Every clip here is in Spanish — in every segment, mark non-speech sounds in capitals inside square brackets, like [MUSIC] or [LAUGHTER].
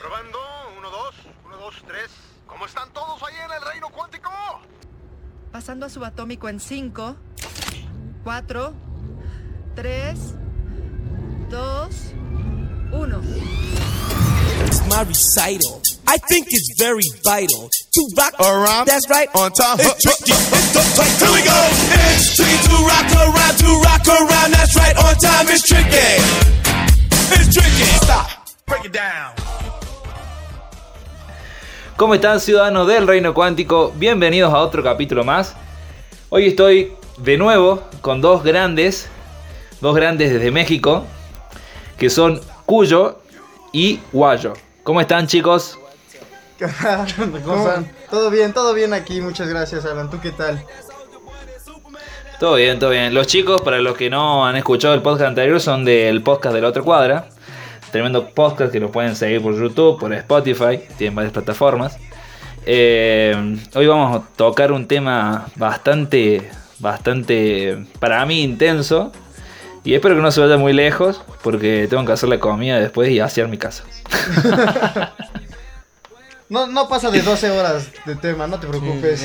Probando, uno, dos, uno, dos, tres. ¿Cómo están todos ahí en el reino cuántico? Pasando a subatómico en 5, 4, 3, 2, 1. It's my recital. I think it's very vital to rock around. That's right. On time. It's tricky. It's the tight. Here we go. It's tricky to rock around. To rock around. That's right. On time. It's tricky. It's tricky. Stop. Break it down. ¿Cómo están ciudadanos del Reino Cuántico? Bienvenidos a otro capítulo más. Hoy estoy de nuevo con dos grandes, dos grandes desde México, que son Cuyo y Guayo. ¿Cómo están chicos? ¿Cómo están? Todo bien, todo bien aquí, muchas gracias Alan, ¿tú qué tal? Todo bien, todo bien. Los chicos, para los que no han escuchado el podcast anterior, son del podcast de la otra cuadra. Tremendo podcast que lo pueden seguir por YouTube, por Spotify, tienen varias plataformas. Eh, hoy vamos a tocar un tema bastante, bastante, para mí, intenso. Y espero que no se vaya muy lejos, porque tengo que hacer la comida después y hacer mi casa. [LAUGHS] No, no pasa de 12 horas de tema, no te preocupes.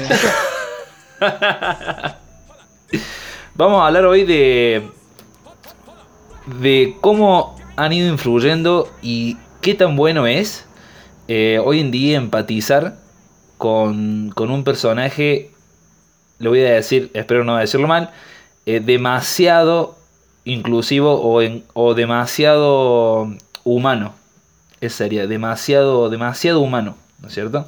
[LAUGHS] Vamos a hablar hoy de, de cómo han ido influyendo y qué tan bueno es eh, hoy en día empatizar con, con un personaje, lo voy a decir, espero no decirlo mal, eh, demasiado inclusivo o, en- o demasiado humano. Es sería, demasiado, demasiado humano, ¿no es cierto?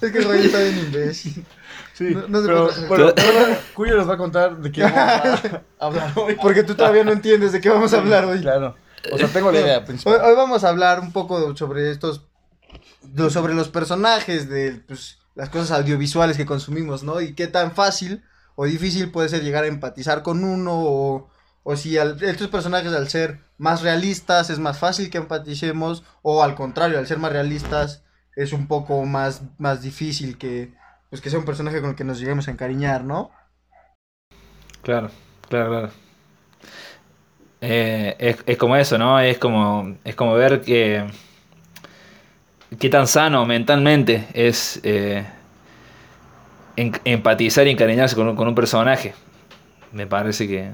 Es que el rey está bien imbécil. [LAUGHS] Sí, No- no se pero, puede- bueno, ahora Cuyo nos va a contar de qué vamos a hablar hoy. Porque tú todavía no entiendes de qué vamos a hablar hoy. Claro. O sea, tengo la [LAUGHS] idea Hoy, principal. hoy vamos a hablar un poco sobre estos, sobre los personajes, de pues, las cosas audiovisuales que consumimos, ¿no? Y qué tan fácil o difícil puede ser llegar a empatizar con uno o, o si al- estos personajes al ser más realistas es más fácil que empaticemos o al contrario, al ser más realistas es un poco más, más difícil que, pues, que sea un personaje con el que nos lleguemos a encariñar, ¿no? Claro, claro, claro. Eh, es, es como eso, ¿no? Es como, es como ver que qué tan sano mentalmente es eh, empatizar y encariñarse con un, con un personaje. Me parece que,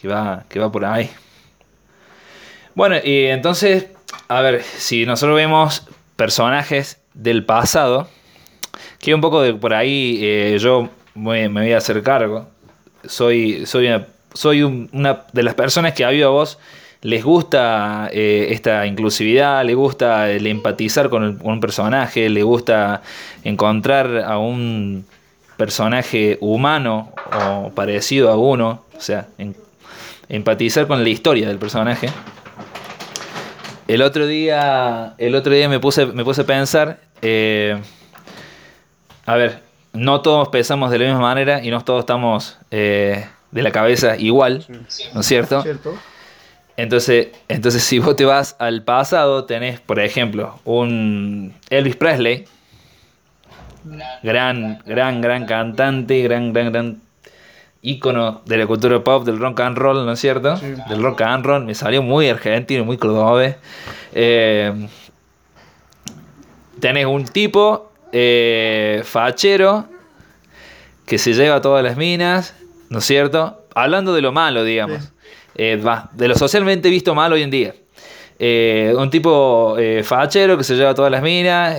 que va, que va por ahí. Bueno, y entonces, a ver, si nosotros vemos personajes del pasado, que un poco de por ahí eh, yo me, me voy a hacer cargo soy, soy, una, soy un- una de las personas que a viva voz les gusta eh, esta inclusividad, le gusta el empatizar con, un personaje, le gusta encontrar a un personaje humano o parecido a uno, o sea, empatizar con la historia del personaje. El otro día, el otro día me puse, me puse a pensar, eh, a ver, no todos pensamos de la misma manera y no todos estamos eh, de la cabeza igual, ¿no es cierto? ¿Cierto? Entonces, entonces, si vos te vas al pasado, tenés, por ejemplo, un Elvis Presley, gran, gran, gran cantante, gran, gran, gran ícono de la cultura pop, del rock and roll, ¿no es cierto? Del rock and roll, me salió muy argentino, muy cordobés. Eh, tenés un tipo eh, fachero que se lleva todas las minas, ¿no es cierto? Hablando de lo malo, digamos. Sí. Eh, va, de lo socialmente visto mal hoy en día. Eh, un tipo eh, fachero que se lleva todas las minas,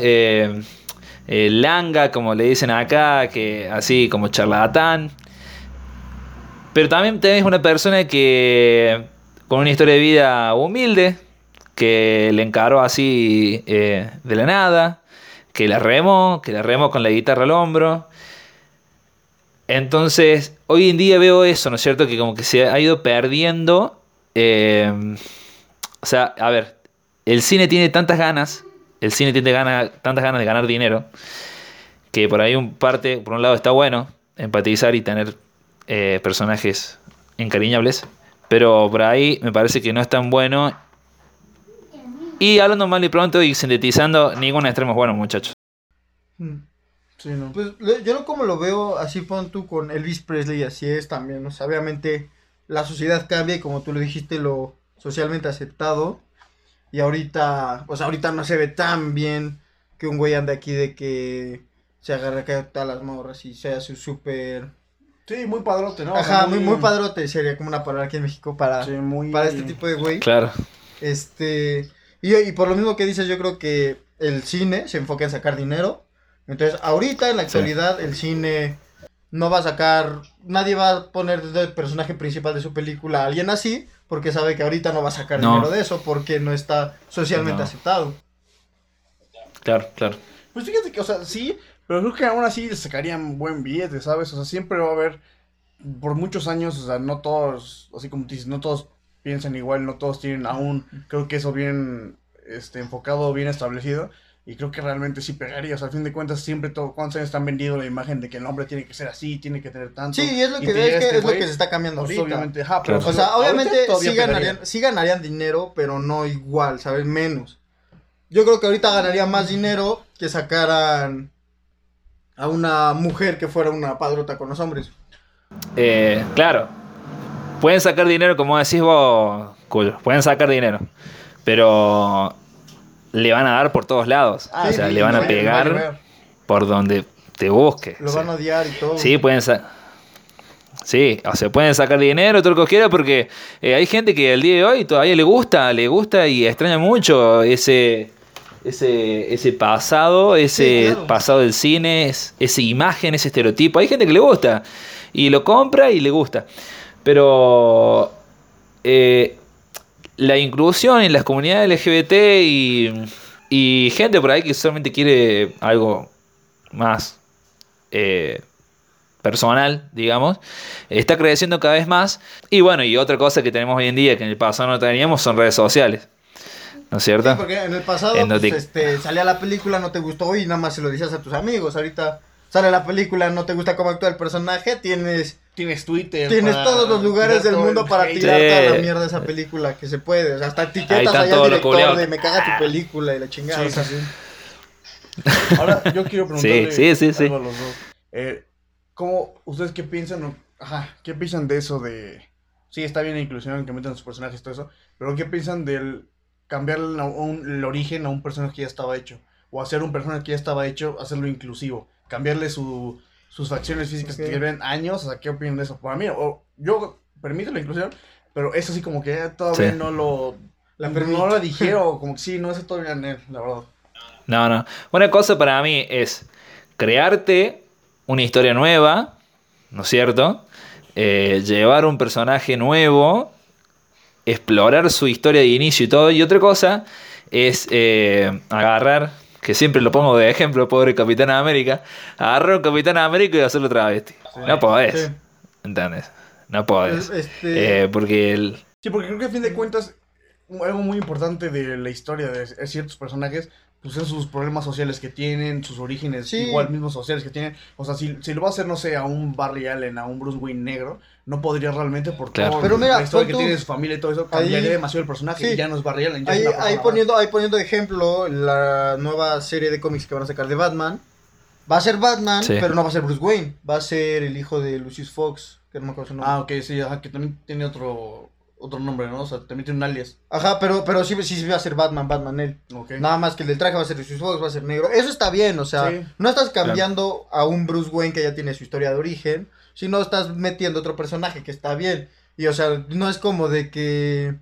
langa, como le dicen acá, que así como charlatán. Pero también tenés una persona que con una historia de vida humilde, que le encaró así de la nada, que la remó, que la remó con la guitarra al hombro. Entonces, hoy en día veo eso, ¿no es cierto? Que como que se ha ido perdiendo. eh, o sea, a ver, el cine tiene tantas ganas, el cine tiene gana- tantas ganas de ganar dinero, que por ahí un parte, por un lado está bueno empatizar y tener eh, personajes encariñables, pero por ahí me parece que no es tan bueno. Y hablando mal y pronto y sintetizando, ningún extremo es bueno, muchachos. Mm. Sí, ¿no? Pues yo no como lo veo, así pon tú con Elvis Presley, así es también, o sea, obviamente la sociedad cambia y como tú lo dijiste, lo socialmente aceptado, Y ahorita, o sea, ahorita no se ve tan bien que un güey ande aquí de que se agarre acá a todas las morras y sea su súper... Sí, muy padrote, ¿no? O Ajá, sea, muy, muy padrote sería como una palabra aquí en México para, Sí, muy... para este tipo de güey. Claro. Este, y, y por lo mismo que dices, yo creo que el cine se enfoca en sacar dinero. Entonces, ahorita en la actualidad, el cine no va a sacar, nadie va a poner de personaje principal de su película a alguien así, porque sabe que ahorita no va a sacar No. dinero de eso, porque no está socialmente No. aceptado. Claro, claro. Pues fíjate que, o sea, sí, pero creo que aún así le sacarían buen billete, ¿sabes? O sea, siempre va a haber, por muchos años, o sea, no todos, así como tú dices, no todos piensan igual, no todos tienen aún, creo que eso bien, este, enfocado, bien establecido. Y creo que realmente sí pegaría, o sea, al fin de cuentas, siempre todo, ¿cuántos años están vendido la imagen de que el hombre tiene que ser así, tiene que tener tanto? Sí, y es lo que, es, que este es lo que se está cambiando pues, ahorita. obviamente, ajá, pero Claro. O sea, obviamente sí ganarían, sí ganarían dinero, pero no igual, ¿sabes? Menos. Yo creo que ahorita ganarían más dinero que sacaran a una mujer que fuera una padrota con los hombres. Eh, claro. Pueden sacar dinero, como decís vos, Cuyo. Pueden sacar dinero. Pero le van a dar por todos lados. Ah, o sea, sí, le van a pegar por donde te busque. Lo o sea. van a odiar y todo. Sí, pueden sacar. Sí, o sea, pueden sacar dinero, todo lo que quiera, porque eh, hay gente que al día de hoy todavía le gusta, le gusta y extraña mucho ese, ese, ese pasado, ese Sí, claro. pasado del cine, es- esa imagen, ese estereotipo. Hay gente que le gusta y lo compra y le gusta. Pero eh, la inclusión en las comunidades LGBT y, y gente por ahí que solamente quiere algo más eh, personal, digamos, está creciendo cada vez más. Y bueno, y otra cosa que tenemos hoy en día que en el pasado no teníamos son redes sociales. ¿No es Sí, cierto? porque en el pasado pues, este, salía la película, no te gustó y nada más se lo decías a tus amigos. Ahorita sale la película, no te gusta cómo actúa el personaje, tienes, Tienes Twitter. tienes para todos los lugares del mundo el para hate. tirar toda la mierda de esa película que se puede. O sea, hasta Ahí etiquetas están allá al todos los director de me caga tu película y la chingada. Sí, o sea, sí, sí. Ahora, yo quiero [LAUGHS] preguntarle Sí, sí, sí, sí. algo a los dos. Eh, ¿Cómo, ustedes qué piensan, ajá, qué piensan de eso de, sí, está bien la inclusión, que metan sus personajes y todo eso, pero qué piensan del cambiar un- el origen a un personaje que ya estaba hecho? O hacer un personaje que ya estaba hecho, hacerlo inclusivo, cambiarle su, sus facciones físicas que lleven años, o sea, ¿qué opinan de eso? Para mí, o, yo permito la inclusión, pero eso sí como que todavía Sí. no lo... La no lo dijeron, [LAUGHS] como que sí, no es todavía en él, la verdad. No, no. Una cosa para mí es crearte una historia nueva, ¿no es cierto? Eh, llevar un personaje nuevo, explorar su historia de inicio y todo. Y otra cosa es eh, agarrar, que siempre lo pongo de ejemplo, pobre Capitán América, agarrar un Capitán América y hacerlo travesti. No podés, Sí. ¿entendés? No podés. Este- Eh, porque el... Sí, porque creo que a fin de cuentas, algo muy importante de la historia de ciertos personajes, pues son sus problemas sociales que tienen, sus orígenes Sí. igual mismos sociales que tienen. O sea, si, si lo va a hacer, no sé, a un Barry Allen, a un Bruce Wayne negro, no podría realmente por Claro. todo Pero mira, la historia que tú- tiene de su familia y todo eso, ahí- cambiaría demasiado el personaje Sí. y ya no es Barry Allen, ya Ahí, es ahí poniendo, ahí poniendo de ejemplo la nueva serie de cómics que van a sacar de Batman. Va a ser Batman, Sí. pero no va a ser Bruce Wayne. Va a ser el hijo de Lucius Fox, que no me acuerdo su nombre. Ah, ok, sí, ajá, que también tiene otro otro nombre, ¿no? O sea, también tiene un alias. Ajá, pero, pero sí, sí va a ser Batman, Batman él. Ok. Nada más que el del traje va a ser Lucius Fox, va a ser negro. Eso está bien, o sea, Sí. no estás cambiando a un Bruce Wayne que ya tiene su historia de origen, sino estás metiendo otro personaje que está bien. Y o sea, no es como de que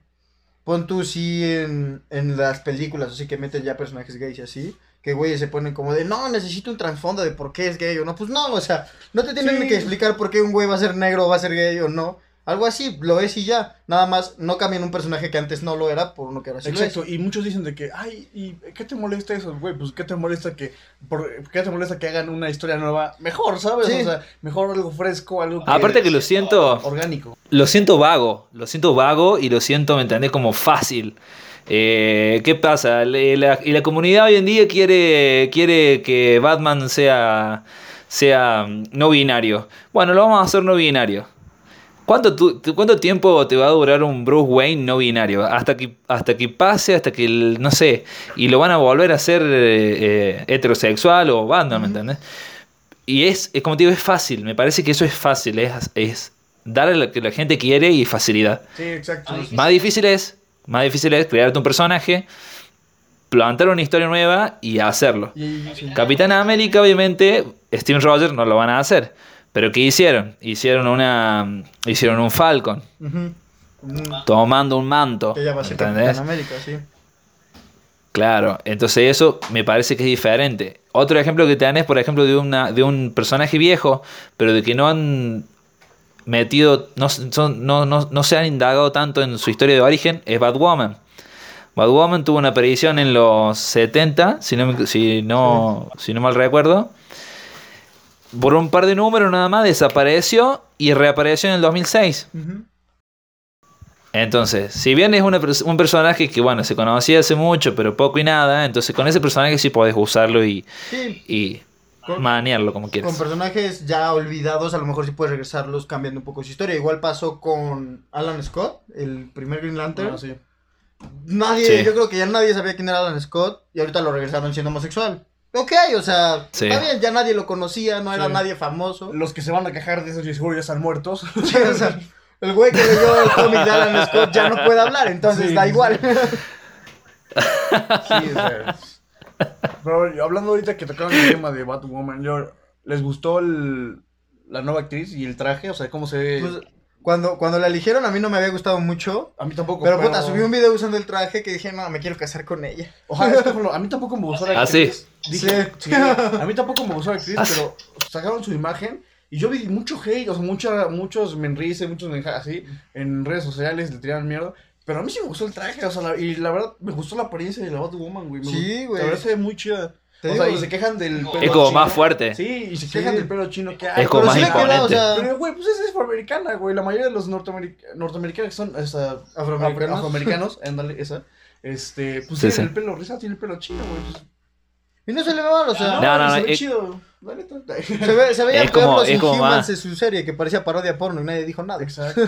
pon tú sí en, en las películas, así que meten ya personajes gays y así, que güeyes se ponen como de, no, necesito un trasfondo de por qué es gay o no. Pues no, o sea, no te tienen Sí. que explicar por qué un güey va a ser negro o va a ser gay o no. Algo así, lo es y ya. Nada más, no cambian un personaje que antes no lo era por uno que ahora sí lo es. Exacto, y muchos dicen de que, ay, ¿y qué te molesta eso, güey? Pues, ¿qué te molesta que, por, qué te molesta que hagan una historia nueva? Mejor, ¿sabes? Sí. O sea, mejor algo fresco, algo que... Aparte que lo siento- Orgánico. Lo siento vago, lo siento vago y lo siento, ¿me entendés? Como fácil. Eh, ¿Qué pasa? Le- la- y la comunidad hoy en día quiere, quiere que Batman sea, sea no binario. Bueno, lo vamos a hacer no binario. ¿Cuánto, tu- ¿Cuánto tiempo te va a durar un Bruce Wayne no binario? Hasta que, hasta que pase, hasta que, el- no sé, y lo van a volver a ser eh, eh, heterosexual o Batman, ¿me entendés? Y es, es como te digo, es fácil, me parece que eso es fácil, es, es darle lo que la gente quiere y facilidad. Sí, exacto. Más difícil es Más difícil es crearte un personaje, plantar una historia nueva y hacerlo. Sí. Capitán América, obviamente, Steven Rogers no lo van a hacer. Pero ¿qué hicieron? Hicieron una. Hicieron un Falcon. Tomando un manto. Que ya va a ser América, sí. Claro, entonces eso me parece que es diferente. Otro ejemplo que tenés, por ejemplo, de, una, de un personaje viejo, pero de que no han metido, no, son- no, no, no se han indagado tanto en su historia de origen, es Batwoman. Batwoman tuvo una aparición en los 70, si no, si no, si no mal recuerdo. Por un par de números nada más desapareció y reapareció en el 2006. Ujú. Entonces, si bien es una un personaje que, bueno, se conocía hace mucho, pero poco y nada, entonces con ese personaje sí podés usarlo y, Sí, y Con- manearlo como con quieras. personajes ya olvidados, a lo mejor sí puedes regresarlos cambiando un poco su historia. Igual pasó con Alan Scott, el primer Green Lantern. Ah, sí. Nadie, Sí. yo creo que ya nadie sabía quién era Alan Scott y ahorita lo regresaron siendo homosexual. Ok, o sea, Sí. está bien, ya nadie lo conocía, no era nadie famoso. Los que se van a quejar de eso, yo seguro ya están muertos. [LAUGHS] Sí, o sea, el güey que leyó el cómic de Alan Scott ya no puede hablar, entonces Sí. da igual. [LAUGHS] Sí, o sea, Pero hablando ahorita que tocaron el tema de Batwoman, yo, ¿les gustó el- la nueva actriz y el traje? O sea, ¿cómo se ve? Pues, cuando, cuando la eligieron a mí no me había gustado mucho, a mí tampoco. pero puta, subí un video usando el traje que dije, no, me quiero casar con ella. Ojalá, lo- a mí tampoco me gustó la ¿Ah, sí? actriz. Dije, sí, a mí tampoco me gustó la actriz, ¿Ah, sí? pero sacaron su imagen y yo vi mucho hate, o sea, mucha, muchos menrices, muchos menja- así, en redes sociales le tiraban mierda. Pero a mí sí me gustó el traje, o sea, la- y la verdad me gustó la apariencia de la Batwoman, güey. me Sí, güey. La verdad se ve muy chida. Te o sea, digo, y se quejan del pelo Es como chino. más fuerte. Sí, y se Sí. quejan del pelo chino que hay. Es como Pero más queda, imponente. o sea, Pero, güey, pues es afroamericana, güey. La mayoría de los norteameric- norteamericanos son esa, Afroamericanos. afroamericanos, [LAUGHS] ándale, esa. Este, pues Sí, tienen sí. el pelo, Risa tiene el pelo chino, güey. Pues, y no se le ve mal, o sea, No, no, se no, ve es- chido. La neta. se, ve, se veía Es como- los es como Inhumans más- de su serie que parecía parodia porno y nadie dijo nada. Exacto.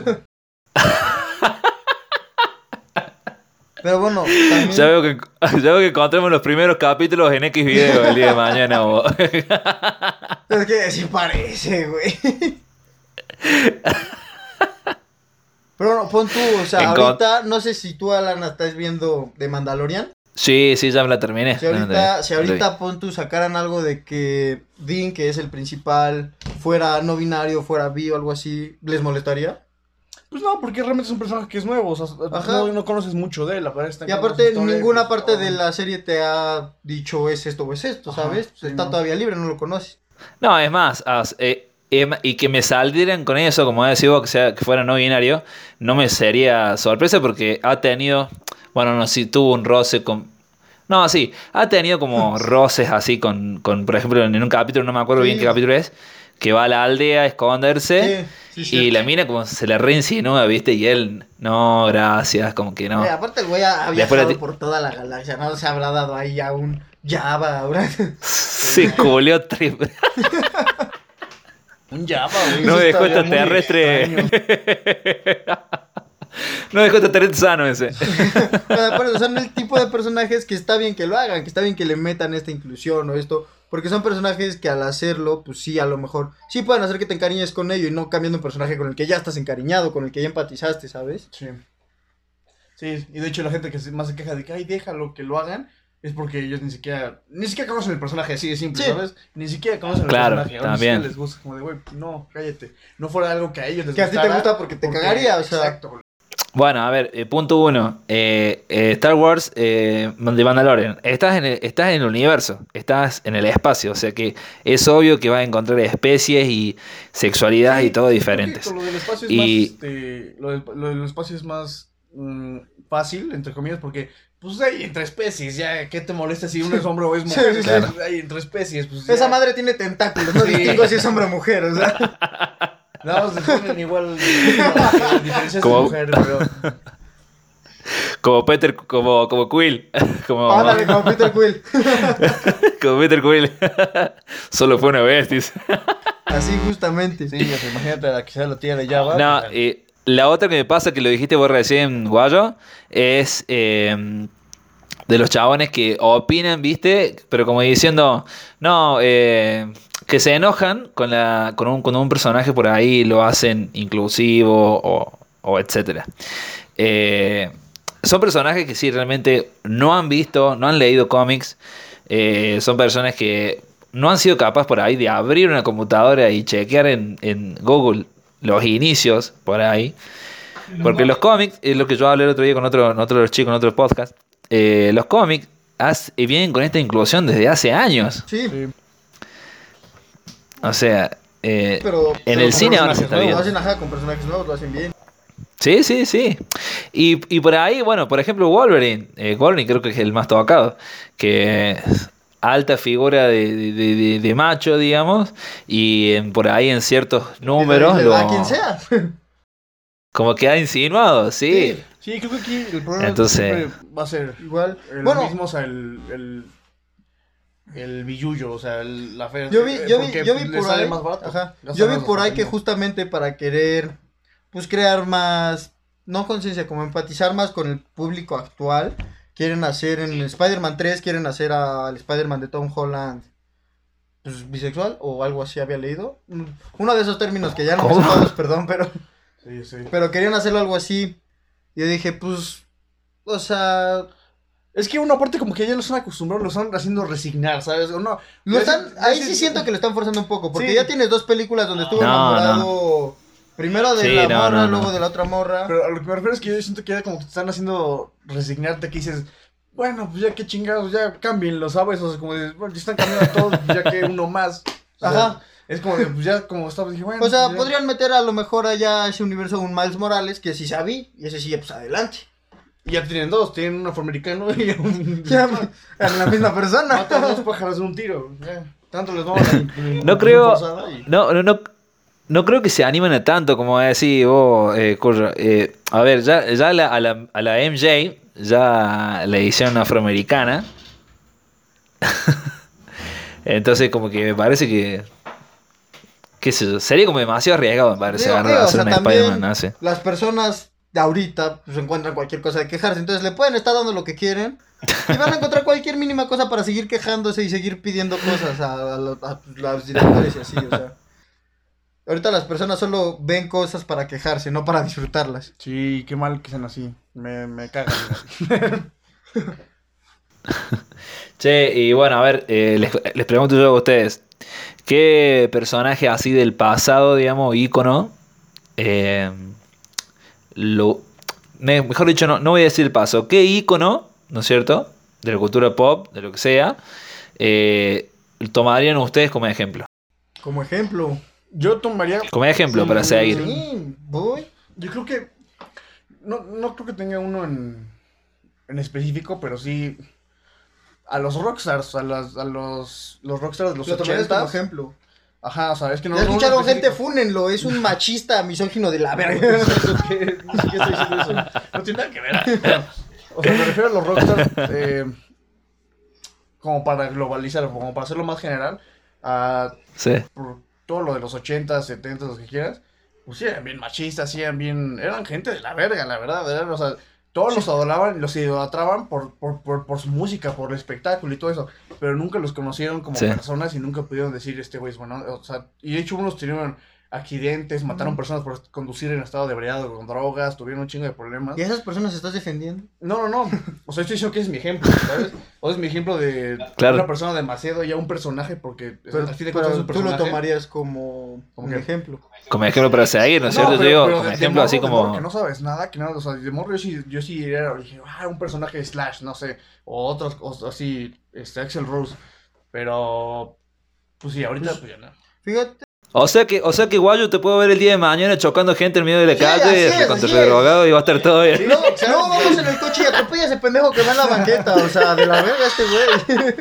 [LAUGHS] Pero bueno, también... Ya veo, que, [LAUGHS] ya veo que encontremos los primeros capítulos en X video el día de mañana. o- [LAUGHS] Es que sí parece, güey. Pero bueno, pon tú, o sea, En ahorita, no sé si tú, Alan, estás viendo de Mandalorian. sí, sí, ya me la terminé. Si ahorita, si ahorita pon tú, sacaran algo de que Dean, que es el principal, fuera no binario, fuera bi o algo así, ¿les molestaría? Pues no, porque realmente es un personaje que es nuevo. O sea, Ajá. no, no conoces mucho de él. Está Y aparte, ninguna pues, parte de la serie te ha dicho es esto o es esto, Ajá, ¿sabes? sí, Está no. todavía libre, no lo conoces. No, es más, as- eh, em- y que me saldieran con eso, como decís vos, que, sea, que fuera no binario, no me sería sorpresa porque ha tenido, bueno, no sé, tuvo un roce con... No, sí, ha tenido como [LAUGHS] roces así con, con, por ejemplo, en un capítulo, no me acuerdo bien qué capítulo es, que va a la aldea a esconderse Sí, sí, y sí. la mina como se le reinsinúa, ¿viste? Y él, no, gracias, como que no. Aparte, el güey ha, viajado por toda la galaxia, no se habrá dado ahí a un Java, ahora. Se culió trip. Un Java, güey. No dejó extraterrestre. [LAUGHS] no dejó extraterrestre sano ese. [LAUGHS] Pero aparte, son el tipo de personajes que está bien que lo hagan, que está bien que le metan esta inclusión o esto. Porque son personajes que al hacerlo, pues sí, a lo mejor, sí pueden hacer que te encariñes con ello y no cambiando un personaje con el que ya estás encariñado, con el que ya empatizaste, ¿sabes? Sí. Sí, y de hecho la gente que más se queja de que, ay, déjalo que lo hagan, es porque ellos ni siquiera, ni siquiera conocen el personaje así de simple, Sí. ¿sabes? Ni siquiera conocen el Claro, personaje, ni también. les gusta, como de, güey, no, cállate, no fuera algo que a ellos les Que a ti te gusta porque te cagaría, o sea. Exacto. Bueno, a ver, eh, punto uno. Eh, eh, Star Wars eh, de Mandalorian. Estás en, el, estás en el universo, estás en el espacio, o sea que es obvio que vas a encontrar especies y sexualidad y todo que diferentes. Lo del espacio es Y- más, este, lo, del, lo del espacio es más mm, fácil, entre comillas, porque, pues, hay entre especies, ya, ¿qué te molesta si uno es hombre o es [LAUGHS] mujer? Sí, sí, sí. Hay entre especies, pues, ya. Esa madre tiene tentáculos, no Sí. distingo si es hombre o mujer, o sea. [LAUGHS] Más le ponen igual [LAUGHS] diferencias de Como- mujer, pero... Como Peter, como, como Quill. [LAUGHS] Como, Ándale, como Peter Quill. [LAUGHS] como Peter Quill. Solo fue una vez, dice. Así justamente. Sí, sea, imagínate la que sea la tía de Java. No, pues, la otra que me pasa, que lo dijiste vos recién, Guayo, es eh, de los chabones que opinan, ¿viste? Pero como diciendo, no, eh, que se enojan con, la, con, un, con un personaje por ahí, lo hacen inclusivo o, o etcétera. Eh, son personajes que sí realmente no han visto, no han leído cómics. eh, son personas que no han sido capaces por ahí de abrir una computadora y chequear en, en Google los inicios por ahí. Porque los cómics, es lo que yo hablé el otro día con otro, otro de los chicos en otro podcast. eh, los cómics has- vienen con esta inclusión desde hace años. Sí. O sea, eh, pero. en pero el cine ahora se está nuevos, viendo. Lo hacen ajá, con personajes nuevos, lo hacen bien. Sí, sí, sí. Y, y por ahí, bueno, por ejemplo, Wolverine. eh, Wolverine creo que es el más tocado. Que es alta figura de, de- de- de- macho, digamos. Y en- por ahí en ciertos números. Lo- a quien sea. [LAUGHS] como que ha insinuado, sí. Sí, creo que aquí el problema Entonces- siempre va a ser Igual. el Bueno, mismo, o sea, el, el, el billuyo, o sea, el- la fe. Yo vi, yo vi, porque yo vi le por sale ahí, más barato. ajá, yo vi por ahí que justamente para querer, pues crear más, no conciencia, como empatizar más con el público actual, quieren hacer en Spider-Man 3, quieren hacer al Spider-Man de Tom Holland, pues bisexual o algo así había leído, Mm, uno de esos términos que ya no me todos, perdón, pero, Sí, sí. pero querían hacerlo algo así, y yo dije, pues, o sea, Es que una parte como que ya lo están acostumbrados, lo están haciendo resignar, ¿sabes? O no, Lo están, ahí sí- siento que lo están forzando un poco, porque Sí. ya tienes dos películas donde estuvo No, enamorado primero de Sí, la no, morra, no, no. luego de la otra morra. Pero a lo que me refiero es que yo siento que ya como que te están haciendo resignarte, que dices, bueno, pues ya qué chingados, ya cámbienlo, ¿sabes? O sea, como de, bueno, ya están cambiando a todos, pues ya que uno más. O sea, Ajá. Es como de, pues ya como estaba, dije, bueno. o sea, pues ya. podrían meter a lo mejor allá a ese universo un Miles Morales, que sí sabí, y ese sí, pues adelante. Y ya tienen dos, tienen un afroamericano y un... [LAUGHS] Ya, a la misma persona. Matan dos pájaros de un tiro. Tanto les vamos a... No [LAUGHS] creo. y- No, no, no. No creo que se animen a tanto como a decir, vos, eh, Curro, eh, a ver, ya, ya la- a, la, a la MJ ya la hicieron afroamericana. [LAUGHS] Entonces como que me parece que, qué sé yo, sería como demasiado arriesgado, me parece, Digo, agarrar- digo, o hacer sea, un también Spider-Man así. las personas ahorita pues encuentran cualquier cosa de quejarse, entonces le pueden estar dando lo que quieren y van a encontrar cualquier mínima cosa para seguir quejándose y seguir pidiendo cosas a, a los directores y así, o sea. Ahorita las personas solo ven cosas para quejarse, no para disfrutarlas. Sí, qué mal que sean así. Me, me cagan. [LAUGHS] Che, y bueno, a ver, eh, les, les pregunto yo a ustedes, ¿qué personaje así del pasado, digamos, ícono, eh, lo, me- mejor dicho, no, no voy a decir el paso, ¿qué ícono, ¿no es cierto?, de la cultura pop, de lo que sea, eh, tomarían ustedes como ejemplo? Como ejemplo. Yo tomaría... Como ejemplo para seguir. Sí, voy. Yo creo que... No, no creo que tenga uno en, en específico, pero sí... A los rockstars, a, las, a los, los rockstars de los Lo tomarías como 80 ejemplo. Ajá, o sea, es que no... ya escucharon gente, fúnenlo, es un [LAUGHS] machista misógino de la verga. [LAUGHS] ¿Qué, ¿Qué estoy diciendo eso? No tiene nada que ver. O sea, me refiero a los rockstars eh, como para globalizar, como para hacerlo más general, a Sí. por todo lo de los 80, 70, los que quieras, pues sí eran bien machistas, sí eran bien, eran gente de la verga, la verdad, eran, o sea, todos los adoraban, los idolatraban por, por, por, por su música, por el espectáculo y todo eso, pero nunca los conocieron como Sí. personas y nunca pudieron decir, este güey es bueno, o sea, y de hecho unos tuvieron accidentes, mataron personas por conducir en estado de ebriado con drogas, tuvieron un chingo de problemas. ¿Y a esas personas estás defendiendo? No, no, no. [LAUGHS] O sea, estoy diciendo que es mi ejemplo, ¿sabes? O es mi ejemplo de Claro. una persona demasiado ya un personaje porque Pero, al fin de pero cuentas es un tú lo tomarías como ¿Como un ejemplo. Como ejemplo para seguir, ¿no es cierto? pero- digo, pero como de- de ejemplo así de morro como... que no sabes nada, que nada, o sea, de morro yo sí, yo sí era, dije, ah, un personaje Slash, no sé, o otros, o así, este, Axel Rose, pero, pues sí, ahorita, pues ya no. Fíjate. O sea que, o sea que igual yo te puedo ver el día de mañana chocando gente en medio de la Sí, así calle es, con tu drogado y va a estar todo bien. No, no, vamos en el coche y atropella a ese pendejo que va en la banqueta. O sea, de la verga este güey.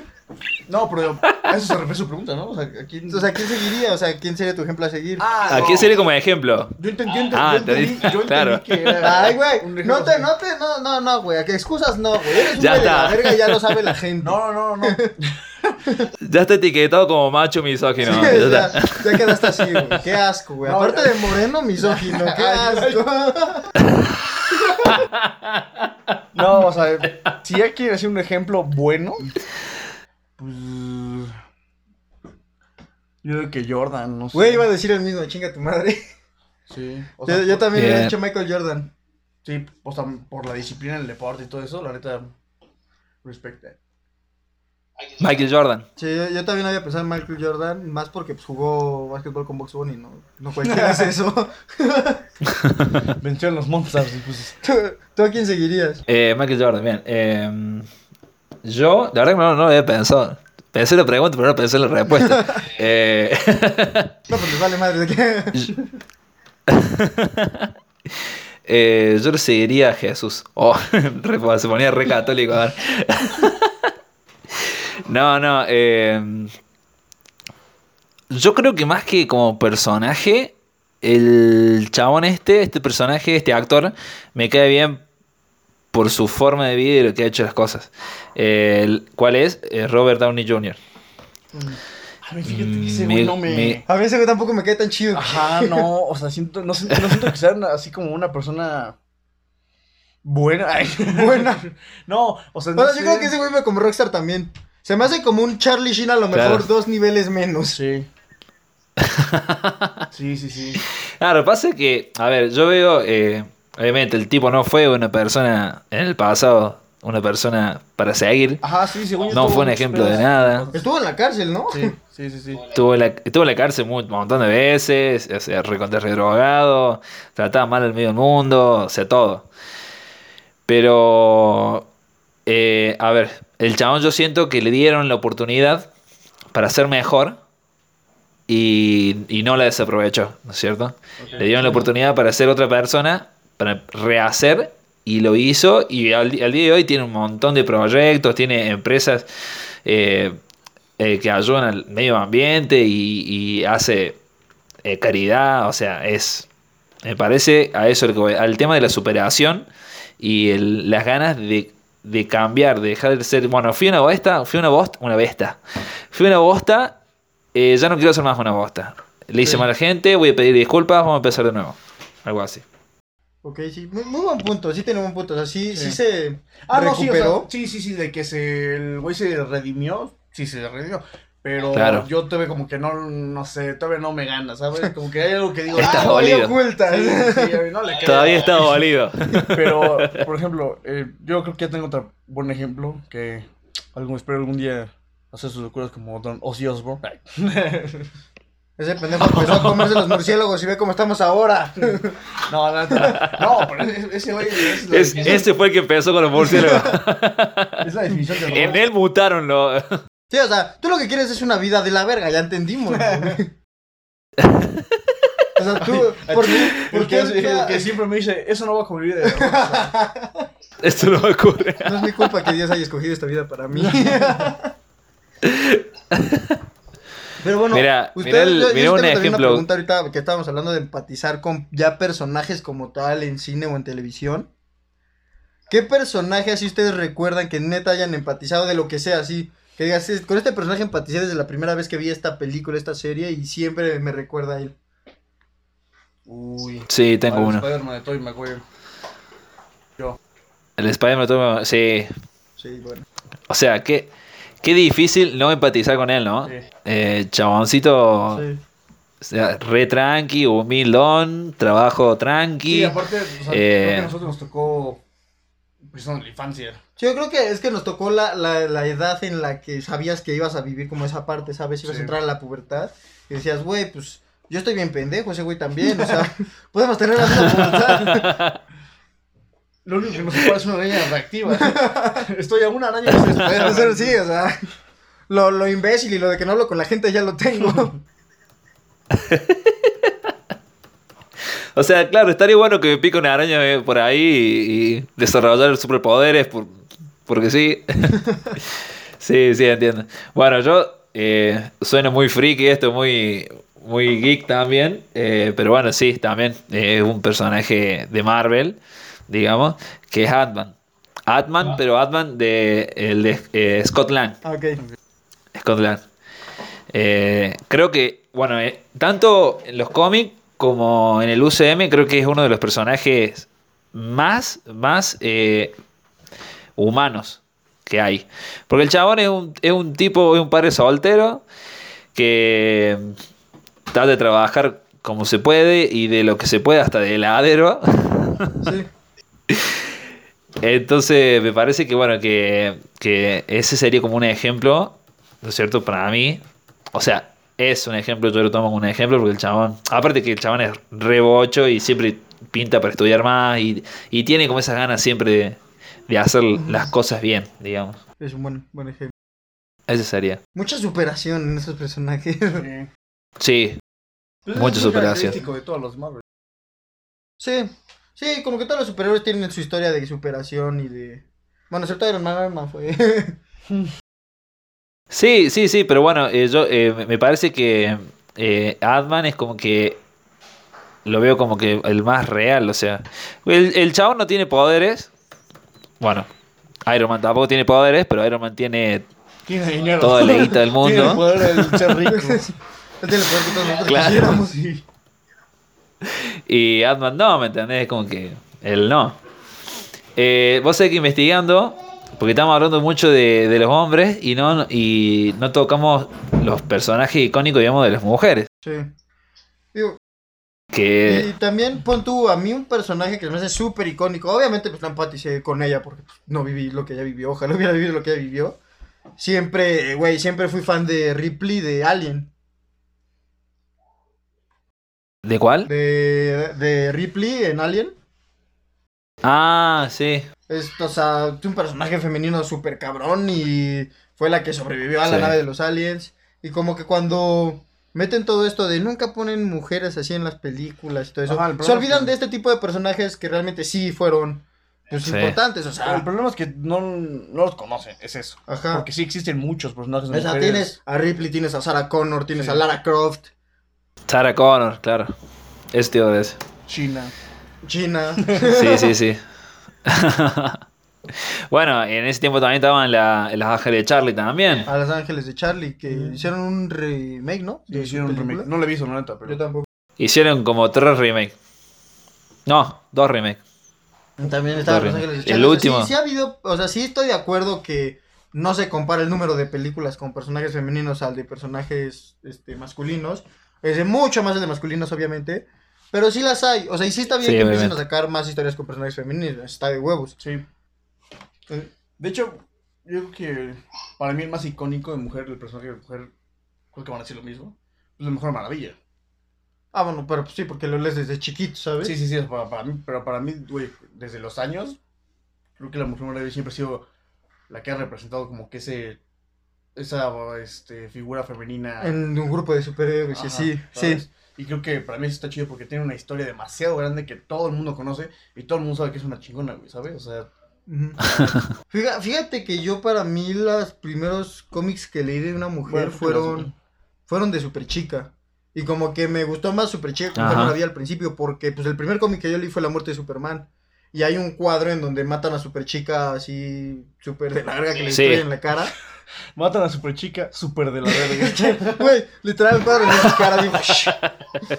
No, pero a eso se refiere su pregunta, ¿no? O sea. O sea, ¿quién seguiría? O sea, ¿quién sería tu ejemplo a seguir? ah, ¿A quién sería como ejemplo? Yo entendí, yo entendí, Ah, yo entendí, yo entendí claro. que era... Ay, güey. un No te, no te, no, no, no, güey. ¿A qué excusas no, güey? Eres un Ya güey de la está. verga y ya lo sabe la gente. No, no, no, no. Ya está etiquetado como macho misógino. Sí, ya ya, está. ya quedaste así, güey. Qué asco, güey. Aparte de moreno, misógino. Qué asco. No, o sea, si ya quieres hacer un ejemplo bueno, pues. Yo creo que Jordan, no sé. Güey, iba a decir el mismo. Chinga tu madre. Sí. o Yo, sea, yo también Bien. hubiera dicho Michael Jordan. Sí, o sea, por la disciplina en el deporte y todo eso, la neta, Michael Jordan. Sí, yo, yo también había pensado en Michael Jordan, más porque pues, jugó básquetbol con Box Bunny, ¿no? No cualquiera hace eso. [LAUGHS] Venció en los Monsters. pues, ¿Tú, tú a quién seguirías? Eh, Michael Jordan, bien. Eh, yo, la verdad que no, no lo había pensado. Pensé la pregunta, pero no pensé la respuesta. [LAUGHS] Eh, No, pues les vale madre de qué. [LAUGHS] eh, yo le seguiría a Jesús. Oh, se ponía re católico. ahora. No, no. eh, yo creo que más que como personaje, el chabón este, este personaje, este actor, me cae bien por su forma de vida y lo que ha hecho las cosas. Eh, ¿Cuál es? Eh, Robert Downey Jr. a mí fíjate que ese Me- güey no me... me- A mí ese güey tampoco me cae tan chido. Ajá, no, o sea, siento, no, siento, no siento que sea así como una persona buena. [LAUGHS] Ay, Buena. No, o sea, no Bueno, yo creo que ese güey me como Rockstar también. Se me hace como un Charlie Sheen a lo Claro. mejor dos niveles menos. Sí. [LAUGHS] Sí, sí, sí. Claro, pasa que, a ver, yo veo, eh, obviamente el tipo no fue una persona en el pasado, una persona para seguir. Ajá, sí, según yo No fue un ejemplo de nada. Estuvo en la cárcel, ¿no? Sí, sí, sí, sí. Estuvo en la, estuvo en la cárcel un montón de veces, o sea, recontra redrogado, trataba mal al medio del mundo, o sea, todo. Pero, eh, a ver, el chabón yo siento que le dieron la oportunidad para ser mejor y, y no la desaprovechó, ¿no es cierto? Le dieron la oportunidad para ser otra persona, para rehacer y lo hizo y al, día de hoy tiene un montón de proyectos, tiene empresas eh, eh, que ayudan al medio ambiente y, y hace eh, caridad, o sea, es, me parece a eso, al tema de la superación y el- las ganas de, de cambiar, de dejar de ser, bueno, fui una bosta, fui una bosta, una besta, fui una bosta, eh, ya no quiero ser más una bosta. Le hice Sí. mal a la gente, voy a pedir disculpas, vamos a empezar de nuevo. Algo así. Ok, sí. Muy, muy buen punto. Sí tiene buen punto. O sea, sí, sí, Sí. se Ah, no, sí, o sea, recuperó. sí, sí, sí, de que se, el güey se redimió, sí se redimió. Pero Claro. yo todavía como que no, no sé, todavía no me gana, ¿sabes? Como que hay algo que digo, [LAUGHS] Estás ah. Muy oculta. sí, [LAUGHS] no le. Todavía está dolido. [LAUGHS] Pero, por ejemplo, eh, yo creo que ya tengo otro buen ejemplo que algún, espero algún día hacer sus locuras como Don Ozzy Osbourne. Ese pendejo empezó a comerse los murciélagos y ve cómo estamos ahora. No, neta, no, pero ese- güey es la, Es, ese fue el que empezó con los murciélagos. es la definición de en él mutaron los... Sí, o sea, tú lo que quieres es una vida de la verga, ya entendimos. [LAUGHS] O sea, tú, ¿por qué? ¿Por Porque siempre me dice, eso no va con mi vida de rockstar"? [LAUGHS] Esto no me ocurre. No es mi culpa que Dios haya escogido esta vida para mí. [LAUGHS] Pero bueno, Mira, ustedes, mira el- yo- yo mira un ejemplo. Una pregunta ahorita que estábamos hablando de empatizar con ya personajes como tal en cine o en televisión. ¿Qué personaje así ustedes recuerdan que neta hayan empatizado de lo que sea así? Que digas, "Es- con este personaje empaticé desde la primera vez que vi esta película, esta serie y siempre me recuerda a él. Uy. Sí, tengo uno. Spider-Man de Tobey Maguire. El Spider-Man todo- Sí. Sí, bueno. O sea, qué, qué difícil no empatizar con él, ¿no? Sí. Eh, chaboncito, Sí. o sea, re tranqui, humildón, trabajo tranqui. Sí, aparte, o sea, Eh, creo que a nosotros nos tocó, pues, en la infancia. Sí, yo creo que es que nos tocó la, la, la edad en la que sabías que ibas a vivir como esa parte, ¿sabes? Ibas Sí. a entrar a la pubertad y decías, güey, pues yo estoy bien pendejo, ese güey también, o sea, [LAUGHS] podemos tener la misma pubertad. [LAUGHS] Lo único que nos separa es una araña reactiva. [LAUGHS] Estoy a una araña que se espera. Sí, o sea, lo, lo imbécil y lo de que no hablo con la gente ya lo tengo. O sea, claro, estaría bueno que me pique una araña eh, por ahí y, y desarrollar superpoderes, por, porque sí. [LAUGHS] sí, sí, entiendo. Bueno, yo eh, sueno muy friki esto, muy, muy geek también, eh, pero bueno, sí, también eh, es un personaje de Marvel, digamos, que es Atman. Atman, pero Atman de, el de eh, Scott Lang. Ah, ok. Scott Lang. Creo que, bueno, tanto en los cómics como en el UCM, creo que es uno de los personajes más, más eh, humanos que hay. Porque el chabón es un, es un tipo, es un padre soltero que trata de trabajar como se puede y de lo que se puede hasta de heladero. Sí. Entonces, me parece que, bueno, que, que ese sería como un ejemplo, ¿no es cierto? Para mí, o sea, es un ejemplo, yo lo tomo como un ejemplo porque el chabón, aparte que el chabón es rebocho y siempre pinta para estudiar más y, y tiene como esas ganas siempre de, de hacer las cosas bien, digamos. Es un buen, buen ejemplo. Ese sería. Mucha superación en esos personajes. [LAUGHS] Sí, Pues Mucha es superación. de todos los Marvel. sí, sí, como que todos los superhéroes tienen su historia de superación y de... Bueno, excepto Iron Man, Iron Man fue... [LAUGHS] sí, sí, sí, pero bueno, eh, yo eh, me- parece que eh, Ant-Man es como que lo veo como que el más real, o sea, el, el chabón no tiene poderes, bueno, Iron Man tampoco tiene poderes, pero Iron Man tiene Tiene dinero. toda la guita del Tiene el mundo. poder ser rico. [LAUGHS] Tiene el poder que todos nosotros Claro. quisiéramos. Y Ant-Man no, ¿me entendés? Es como que él no. Eh, vos sabés que investigando, porque estamos hablando mucho de, de los hombres y no, y no tocamos los personajes icónicos, digamos, de las mujeres. Sí. Digo, Que Y también pon tú a mí un personaje que me hace súper icónico. Obviamente, pues no empaticé con ella porque pues, no viví lo que ella vivió. Ojalá hubiera vivido lo que ella vivió. Siempre, güey, siempre fui fan de Ripley de Alien. ¿De cuál? De, de Ripley en Alien. Ah, sí. Es, o sea, es un personaje femenino súper cabrón y fue la que sobrevivió a la Sí. nave de los aliens. Y como que cuando meten todo esto de nunca ponen mujeres así en las películas y todo eso, Ajá, se olvidan es que- de este tipo de personajes que realmente sí fueron pues, Sí. importantes. O Pero sea, el problema es que no, no los conocen, es eso. Ajá. Porque sí existen muchos personajes O sea, mujeres. tienes a Ripley, tienes a Sarah Connor, tienes Sí. a Lara Croft, Sarah Connor, claro. Ese tío de ese. China. China. Sí, sí, sí. [LAUGHS] bueno, en ese tiempo también estaban la, las ángeles de Charlie también. a Los Ángeles de Charlie, que hicieron un remake, ¿no? Sí, hicieron un remake. No lo he visto, la neta, pero. Yo tampoco. Hicieron como tres remakes. No, dos remakes. También estaban Los. Ángeles de El Charlie. O sea, último. Sí, sí ha habido, o sea, sí estoy de acuerdo que no se compara el número de películas con personajes femeninos al de personajes este, masculinos. Es de mucho más el de masculinos, obviamente. Pero sí las hay. O sea, y sí está bien Sí, que empiecen a sacar más historias con personajes femeninos. Está de huevos. Sí. Eh, De hecho, yo creo que para mí el más icónico de mujer, el personaje de mujer, creo que van a decir lo mismo. Es la Mujer Maravilla. Ah, bueno, pero pues sí, porque lo lees desde chiquito, ¿sabes? Sí, sí, sí, es para, para mí, pero para mí, güey, desde los años, creo que la Mujer Maravilla siempre ha sido la que ha representado como que ese, esa, este, figura femenina. En un grupo de superhéroes, Ajá, sí, ¿sabes? sí. Y creo que para mí eso está chido porque tiene una historia demasiado grande que todo el mundo conoce y todo el mundo sabe que es una chingona, güey, ¿sabes? O sea. [LAUGHS] Fíjate, fíjate que yo para mí los primeros cómics que leí de una mujer Bueno, las- fueron fueron de Super Chica. Y como que me gustó más Super Chica que Ajá. Mujer Maravilla al principio porque pues el primer cómic que yo leí fue La muerte de Superman. Y hay un cuadro en donde matan a Super Chica así súper de la verga que le Sí. destruyen la cara. [LAUGHS] matan a Super Chica, súper de la verga. [LAUGHS] Güey, literal cuadro en su cara digo,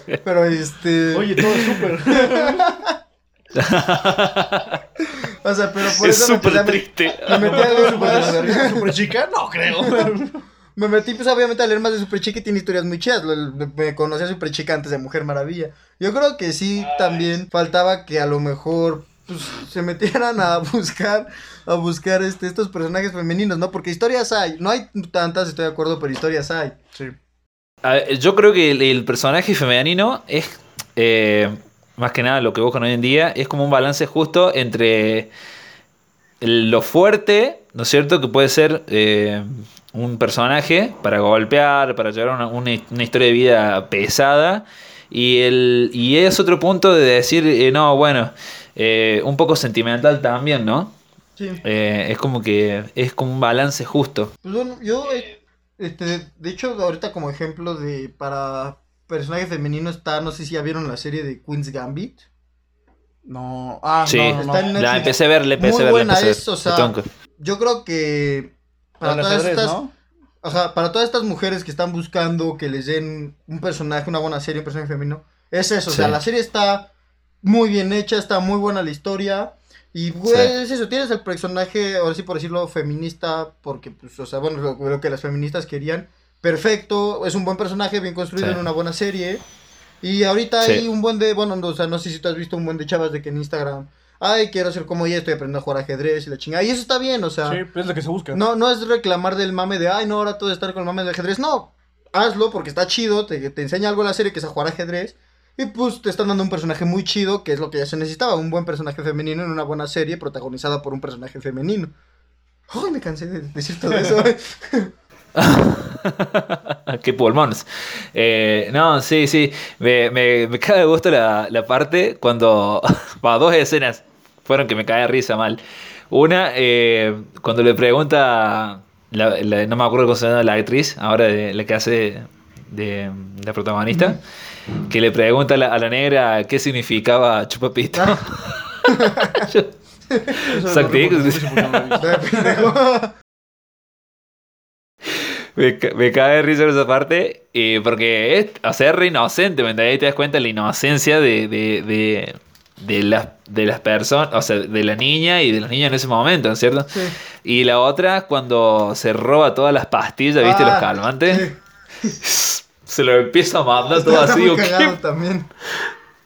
[LAUGHS] Pero este Oye, todo es súper. [LAUGHS] o sea, pero por Es eso me súper met- triste. me metí a leer más. ¿Super Chica? No creo. Me metí pues obviamente a leer más de Super Chica y tiene historias muy chidas. Me conocí a Super Chica antes de Mujer Maravilla. Yo creo que sí también faltaba que a lo mejor pues, se metieran a buscar a buscar este estos personajes femeninos, ¿no? Porque historias hay, no hay tantas, estoy de acuerdo, pero historias hay. Sí. A ver, Yo creo que el, el personaje femenino es, eh, más que nada lo que buscan hoy en día, es como un balance justo entre el- lo fuerte, ¿no es cierto? Que puede ser eh, un personaje para golpear, para llevar una, una- una historia de vida pesada. Y, el, y es otro punto de decir, eh, no, bueno, eh, un poco sentimental también, ¿no? Sí. Eh, es como que es como un balance justo. Pues bueno, yo eh, este de hecho ahorita como ejemplo de para personaje femenino está, no sé si ya vieron la serie de Queen's Gambit. No. Ah, Sí. no, no. La empecé a ver, la empecé a ver. la buena es, o sea, Yo creo que para Para todas ajedrez, estas ¿no? Ajá, para todas estas mujeres que están buscando que les den un personaje, una buena serie, un personaje femenino, es eso, o sea, la serie está muy bien hecha, está muy buena la historia, y güey, Sí. es eso, tienes el personaje, ahora sí por decirlo, feminista, porque, pues, o sea, bueno, lo, lo que las feministas querían, perfecto, es un buen personaje, bien construido Sí. en una buena serie, y ahorita Sí. hay un buen de, bueno, no, o sea, no sé si tú has visto un buen de chavas de que en Instagram ay, quiero ser como ella, estoy aprendiendo a jugar ajedrez y la chingada. Y eso está bien, o sea, Sí, pues es lo que se busca. no, no es reclamar del mame de, ay, no, ahora todo es estar con el mame del ajedrez. No, hazlo porque está chido, te, te enseña algo la serie que es a jugar ajedrez. Y pues te están dando un personaje muy chido, que es lo que ya se necesitaba, un buen personaje femenino en una buena serie protagonizada por un personaje femenino. Ay, me cansé de decir todo eso. [LAUGHS] Qué pulmones. Eh, no, sí, sí. Me, me, me cae de gusto la, la parte cuando. [LAUGHS] Va, dos escenas fueron que me cae de risa mal. Una, eh, cuando le pregunta. la- la- no me acuerdo cómo se llama la actriz, ahora de, la que hace de, de la protagonista. Que le pregunta a la, a la negra qué significaba chupapito. [LAUGHS] Pendejo. [LAUGHS] Me, me cae de risa esa parte, eh, porque es, o sea, es re inocente, ¿me? Ahí te das cuenta de la inocencia de, de, de, de las, de las personas, o sea, de la niña y de los niños en ese momento, ¿no es cierto? Sí. Y la otra, cuando se roba todas las pastillas, ¿viste? los Ah, calmantes, sí. [LAUGHS] se lo empieza a mandar todo Está así, muy cagado también.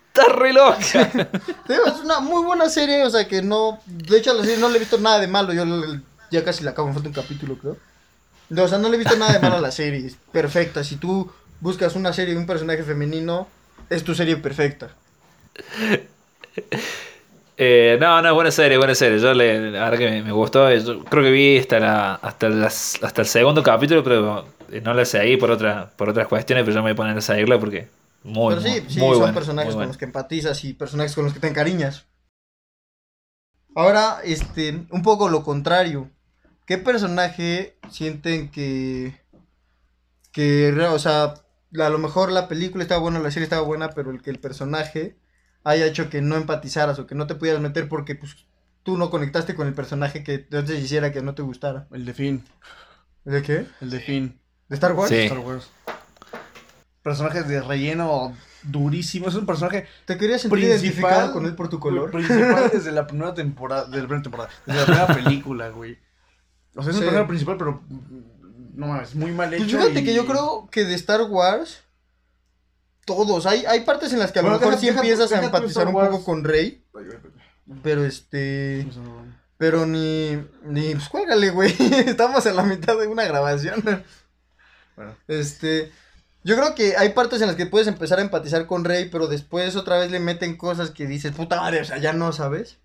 Está re loca. [LAUGHS] Es una muy buena serie, o sea que no. De hecho, a la serie no le he visto nada de malo. Yo ya casi la acabo, me falta un capítulo, creo. No, O sea, no le he visto nada de malo a la serie. Es perfecta. Si tú buscas una serie de un personaje femenino, es tu serie perfecta. Eh, no, no, buena serie, buena serie. Yo le, la verdad que me, me gustó. Yo creo que vi hasta la, hasta las, hasta el segundo capítulo, pero no la seguí por otra, por otras cuestiones, pero yo me voy a poner a seguirla porque muy, Pero sí, muy, sí, muy son buena, personajes muy con buena. los que empatizas y personajes con los que te encariñas. Ahora, este, un poco lo contrario. ¿Qué personaje sienten que, que, o sea, a lo mejor la película estaba buena, la serie estaba buena, pero el que el personaje haya hecho que no empatizaras o que no te pudieras meter porque pues tú no conectaste con el personaje que entonces hiciera que no te gustara? El de Finn. ¿De qué? El de Finn. ¿De Star Wars? Sí. Star Wars. Personajes de relleno durísimo. Es un personaje ¿Te querías sentir identificado con él por tu color? Principal [LAUGHS] desde la primera temporada. Desde la primera temporada. Desde la primera película, güey. O sea, es Sí. un personaje principal, pero. mm, No mames, muy mal hecho. Pues fíjate y- que yo creo que de Star Wars, todos, hay, hay partes en las que a lo Bueno, mejor deja- sí empiezas a empatizar un poco con Rey, pero este, pero ni, ni, pues cuélgale, güey, [LAUGHS] estamos en la mitad de una grabación. Bueno. Este, yo creo que hay partes en las que puedes empezar a empatizar con Rey, pero después otra vez le meten cosas que dices, puta madre, o sea, ya no, ¿sabes?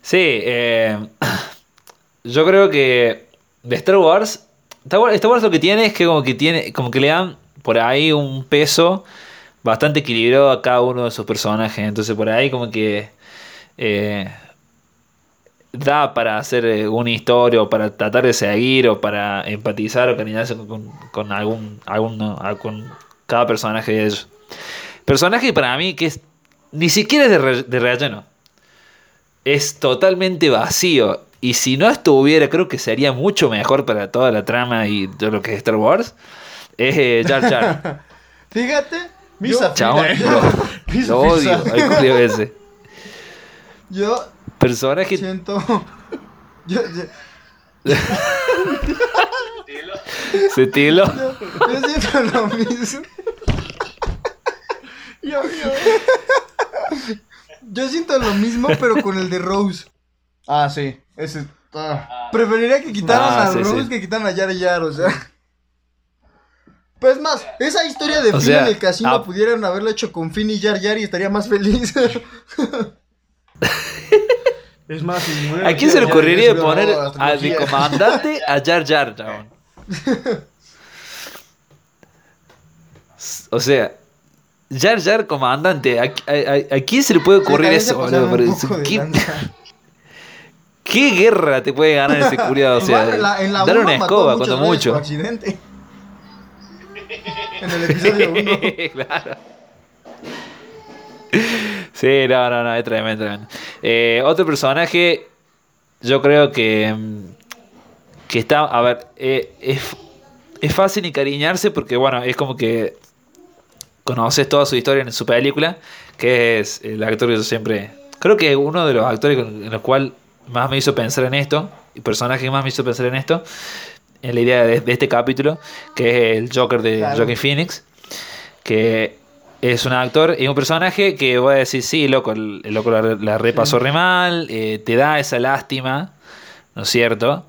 Sí, eh, [CLEARS THROAT] yo creo que de Star Wars, Star Wars, Star Wars lo que tiene es que como que tiene, como que le dan por ahí un peso bastante equilibrado a cada uno de sus personajes. Entonces por ahí como que eh, da para hacer eh, una historia o para tratar de seguir o para empatizar o cariñarse con, con algún, alguno- a- con cada personaje de ellos. Personaje para mí que es ni siquiera es de, re- de relleno. Es totalmente vacío. Y si no estuviera, creo que sería mucho mejor para toda la trama y todo lo que es Star Wars. Es eh, Jar Jar. [LAUGHS] Fíjate, Misa yo, Chabón, Fina. [LAUGHS] lo, Misa lo odio. Hay ese. yo Personaje siento, [LAUGHS] yo, yo- yo siento lo mismo. Yo, yo. Yo siento lo mismo, pero con el de Rose. Ah, sí. Ese. ah. Preferiría que quitaran Ah, a sí, Rose sí. que quitaran a Yar Yar, o sea. Pues más, esa historia de O Finn sea, en el casino ah. pudieran haberlo hecho con Finn y Yar Yar y estaría más feliz. [LAUGHS] Es más, si ¿A quién se le ocurriría poner a de comandante a Jar Jar, chabón? [LAUGHS] O sea, Jar Jar comandante. ¿A, a- a- a quién se le puede ocurrir Sí, eso, boludo? [LAUGHS] ¿qué, guerra te puede ganar ese culiado? O sea, uno una escoba, cuando mucho. accidente. [LAUGHS] En el episodio 1. claro. Sí, no, no, no, es tremendo. tremendo. Eh, otro personaje, yo creo que. mm, Que está. A ver, eh, es, es fácil encariñarse porque, bueno, es como que. Conoces toda su historia en su película. Que es el actor que yo siempre. Creo que uno de los actores en los cual más me hizo pensar en esto. Y personaje que más me hizo pensar en esto. En la idea de, de este capítulo. Que es el Joker de Claro. Joaquin Phoenix. Que es un actor, es un personaje que voy a decir, sí, loco, el, el loco la, la repasó re mal, eh, te da esa lástima, ¿no es cierto?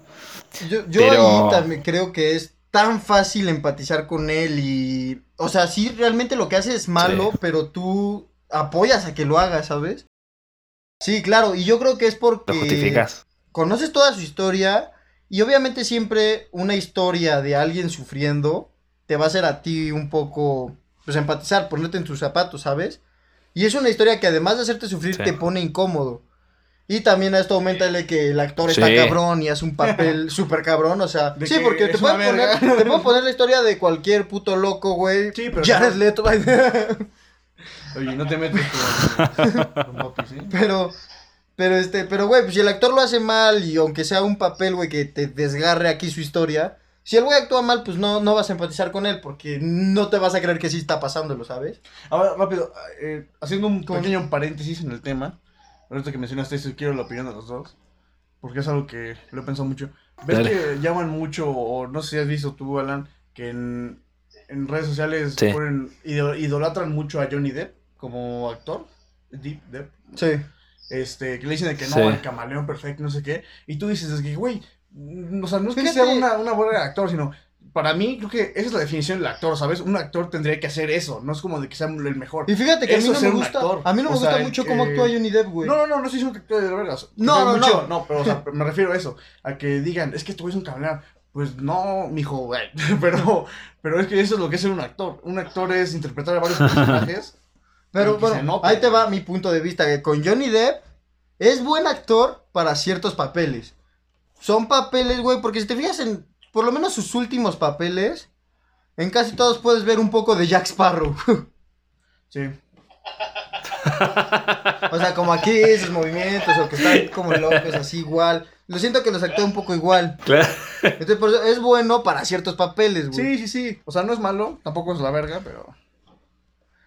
Yo, yo Pero- ahí también creo que es tan fácil empatizar con él y... O sea, sí, realmente lo que hace es malo, Sí. pero tú apoyas a que lo haga, ¿sabes? Sí, claro, y yo creo que es porque... Lo justificas. conoces toda su historia y obviamente siempre una historia de alguien sufriendo te va a hacer a ti un poco, pues empatizar, ponerte en tus zapatos, ¿sabes? Y es una historia que además de hacerte sufrir Sí. te pone incómodo. Y también a esto aumenta que el actor está Sí. cabrón y hace un papel [LAUGHS] súper cabrón, o sea, De sí, que porque te pueden poner, te pueden poner la historia de cualquier puto loco, güey. Sí, pero Jared no- Leto. [LAUGHS] Oye, no te metes con, con papi, ¿sí? Pero, pero este, pero güey, pues si el actor lo hace mal y aunque sea un papel, güey, que te desgarre aquí su historia, si el güey actúa mal, pues no, no vas a empatizar con él porque no te vas a creer que sí está pasándolo, ¿sabes? Ahora, rápido, eh, haciendo un pequeño paréntesis en el tema, ahorita que mencionaste eso, quiero la opinión de los dos, porque es algo que lo he pensado mucho. ¿Ves Dale. que llaman mucho, o no sé si has visto tú, Alan, que en, en redes sociales Sí. ponen- ido- idolatran mucho a Johnny Depp como actor? Deep Depp. Sí. Este, que le dicen de que no, Sí. el camaleón perfecto, no sé qué. Y tú dices, es que, güey, o sea, no es que Fíjate- sea una, una buena actor, sino para mí creo que esa es la definición del actor, ¿sabes? Un actor tendría que hacer eso, no es como de que sea el mejor. Y fíjate que a mí no me un gusta, actor. a mí no me O gusta mucho que- cómo actúa Johnny Depp, güey. No, no, no, no diciendo que actúe de vergas. No, Pero no, mucho- no. pero o sea, [LAUGHS] me refiero a eso, a que digan, es que este güey es un camaleón. Pues no, mijo, güey. [LAUGHS] Pero, pero es que eso es lo que es ser un actor. Un actor es interpretar a varios personajes. [LAUGHS] Pero bueno, ahí te va mi punto de vista, que con Johnny Depp es buen actor para ciertos papeles. Son papeles, güey, porque si te fijas en por lo menos sus últimos papeles, en casi todos puedes ver un poco de Jack Sparrow. [LAUGHS] Sí. O sea, como aquí esos movimientos o que están como locos, así igual. Lo siento que los actúa un poco igual. Claro. Entonces, por eso es bueno para ciertos papeles, güey. Sí, sí, sí. O sea, no es malo, tampoco es la verga, pero.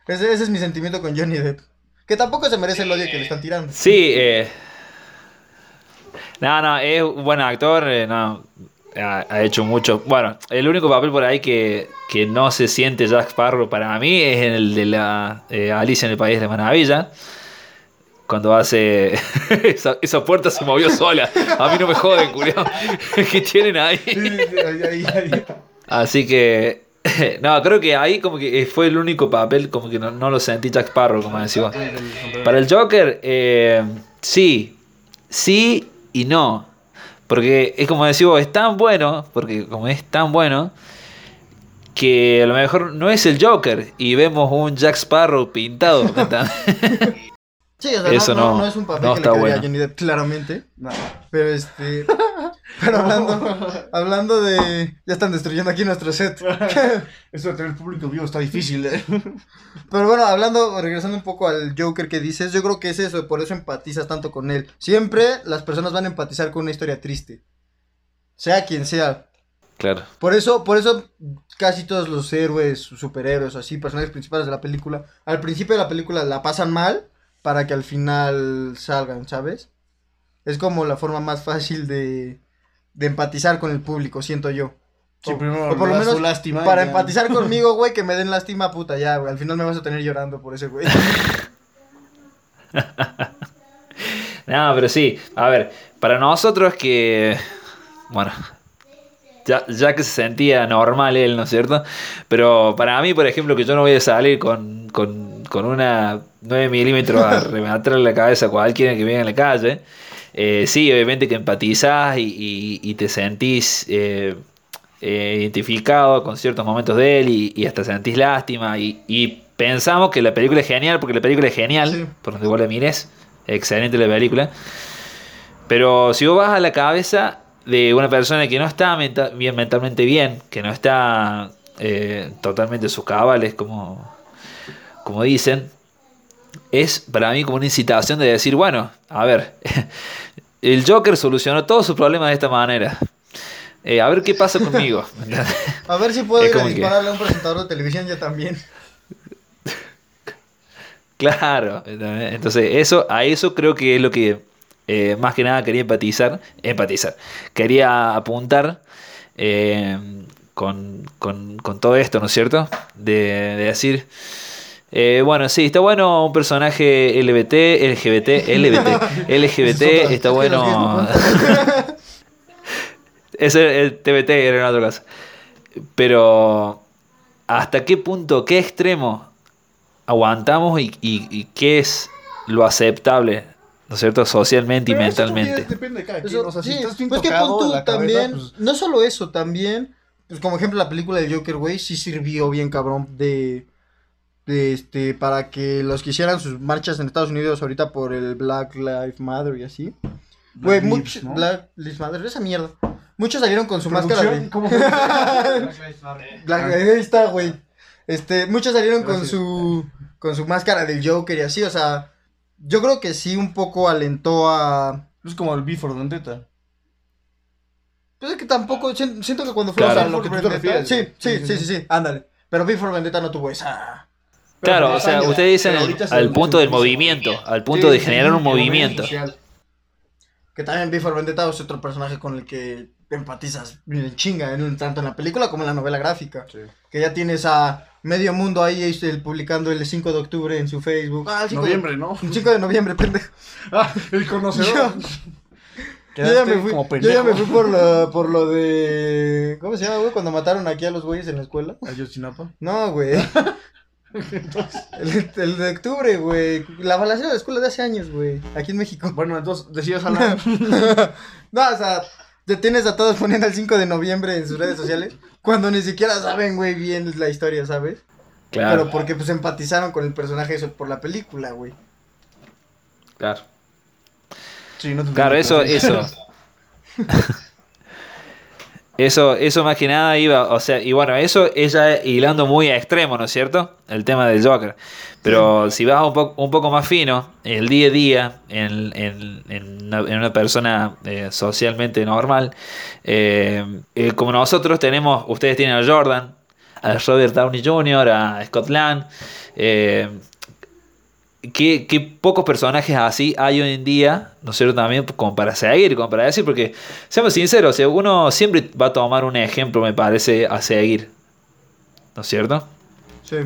Ese, ese es mi sentimiento con Johnny Depp. Que tampoco se merece el odio que le están tirando. Sí, eh, no, no, es un buen actor, eh, no, ha, ha hecho mucho. Bueno, el único papel por ahí que, que no se siente Jack Sparrow para mí es el de la eh, Alicia en el País de la Maravilla. Cuando hace. [LAUGHS] esa, esa puerta se movió sola. A mí no me joden, culiao. [LAUGHS] ¿Qué tienen ahí? Sí, sí, sí, ahí, ahí, ahí. Así que. [LAUGHS] No, creo que ahí como que fue el único papel como que no, no lo sentí Jack Sparrow, como decís. Para el Joker, eh, sí, sí y no. Porque es como decís vos, es tan bueno, porque como es tan bueno, que a lo mejor no es el Joker y vemos un Jack Sparrow pintado. [LAUGHS] Sí, o sea, Eso no, no, no- es un papel no que le bueno. a Johnny Depp, claramente. No. Pero este. [LAUGHS] Pero hablando, hablando de. Ya están destruyendo aquí nuestro set. [LAUGHS] Esto de tener público vivo está difícil, ¿eh? [LAUGHS] Pero bueno, hablando, regresando un poco al Joker que dices, yo creo que es eso, por eso empatizas tanto con él. Siempre las personas van a empatizar con una historia triste. Sea quien sea. claro. Por eso, por eso casi todos los héroes, superhéroes, así, personajes principales de la película, al principio de la película la pasan mal para que al final salgan, ¿sabes? Es como la forma más fácil de, de empatizar con el público, siento yo. Sí, O- primero o por lo menos su lástima Para ya. empatizar [LAUGHS] conmigo, güey, que me den lástima, puta, ya, güey. Al final me vas a tener llorando por ese güey. [LAUGHS] No, pero sí, a ver, para nosotros que, bueno, ya, ya que se sentía normal él, ¿no es cierto? Pero para mí, por ejemplo, que yo no voy a salir con, con, con una 9 milímetros a [LAUGHS] rematarle la cabeza a cualquiera que venga en la calle, eh, sí, obviamente que empatizás y, y- y te sentís eh, eh, identificado con ciertos momentos de él y, y hasta sentís lástima y, pensamos que la película es genial, porque la película es genial, Sí. por donde vos la mires, excelente la película. Pero si vos vas a la cabeza de una persona que no está menta- bien, mentalmente bien, que no está totalmente en sus cabales, como, como dicen, es para mí como una incitación de decir, bueno, a ver, [LAUGHS] el Joker solucionó todos sus problemas de esta manera. Eh, a ver qué pasa conmigo. [LAUGHS] A ver si puedo ir a que- dispararle a un presentador de televisión yo también. [LAUGHS] Claro, entonces eso, a eso creo que es lo que eh, más que nada quería empatizar, empatizar, quería apuntar eh, con, con- con todo esto, ¿no es cierto? De, de decir, Eh, bueno, sí, está bueno un personaje LBT, LGBT, LBT, LGBT, [LAUGHS] está bueno. [LAUGHS] Ese el TBT era en otro caso. Pero, ¿hasta qué punto, qué extremo aguantamos y, y- y qué es lo aceptable, ¿no es cierto? Socialmente y Pero mentalmente. ya Depende de cada quien. Eso, o sea, si sí, estás bien pues que tocado pon tú de la cabeza, también, pues, no solo eso, también, pues como ejemplo la película del Joker, güey, sí sirvió bien cabrón de, de este, para que los que hicieran sus marchas en Estados Unidos ahorita por el Black Lives Matter y así. Güey, Black muchos. Black Lives Matter, esa mierda. Muchos salieron con su máscara de... ¿Cómo fue? [LAUGHS] Black- ahí está, güey. Este, muchos salieron con su con su máscara del Joker y así, o sea, yo creo que sí un poco alentó a Es como el Before Vendetta. Pues es que tampoco, sien- siento que cuando fuimos Claro. a lo que tú te refieres. Sí, sí, sí, sí, sí, sí. sí, ándale. Pero Before Vendetta no tuvo esa. Claro, o sea, años, ustedes dicen al punto del movimiento, al punto Sí, de generar un movimiento. inicial. Que también Before Vendetta es otro personaje con el que empatizas en chinga, en, tanto en la película como en la novela gráfica. Sí. Que ya tienes a medio mundo ahí publicando el 5 de octubre en su Facebook. Ah, el 5 Noviembre, ¿no? El 5 de noviembre, pendejo. [LAUGHS] Ah, el conocedor. [LAUGHS] Yo ya, me fui, como yo ya me fui por lo, por lo de... ¿Cómo se llama, güey? Cuando mataron aquí a los güeyes en la escuela. Ayotzinapa. No, güey. [LAUGHS] el, el de octubre, güey. La balacera de la escuela de hace años, güey. Aquí en México. Bueno, entonces decías hablar. [LAUGHS] no, o sea, te tienes a todos poniendo el 5 de noviembre en sus redes sociales. Cuando ni siquiera saben, güey, bien la historia, ¿sabes? Pero Claro, porque pues empatizaron con el personaje eso por la película, güey. claro. Sí, no te Claro, eso, eso. [LAUGHS] Eso, eso más que nada iba, o sea, y bueno, eso es ya hilando muy a extremo, ¿no es cierto? El tema del Joker. Pero si vas un, poco un poco más fino, el día a día, en, en- en una, en una persona eh, socialmente normal, eh, eh, como nosotros tenemos, ustedes tienen a Jordan, a Robert Downey Jr., a Scott Lang, eh, ¿Qué, qué pocos personajes así hay hoy en día, ¿no es cierto? También como para seguir, como para decir, porque seamos sinceros, uno siempre va a tomar un ejemplo, me parece, a seguir, ¿no es cierto? Sí.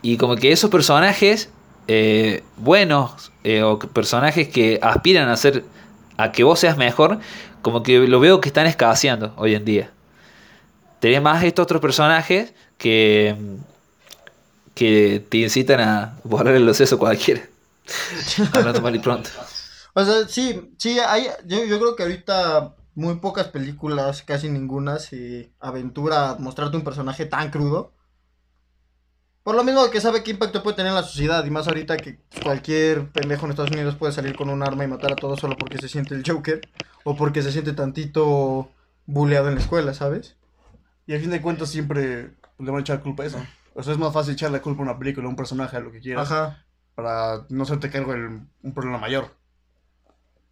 Y como que esos personajes eh, buenos eh, o personajes que aspiran a ser, a que vos seas mejor, como que lo veo que están escaseando hoy en día. Tenés más estos otros personajes que, que te incitan a borrar el sesos cualquiera. Hablando mal y pronto. O sea, sí, sí, hay, yo, yo creo que ahorita muy pocas películas, casi ninguna, se aventura a mostrarte un personaje tan crudo. Por lo mismo que sabe qué impacto puede tener en la sociedad, y más ahorita que cualquier pendejo en Estados Unidos puede salir con un arma y matar a todos solo porque se siente el Joker, o porque se siente tantito buleado en la escuela, ¿sabes? Y al fin de cuentas siempre le van a echar culpa a eso. O sea, es más fácil echarle culpa a una película, a un personaje, a lo que quieras. Ajá. Para no hacerte cargo de un problema mayor.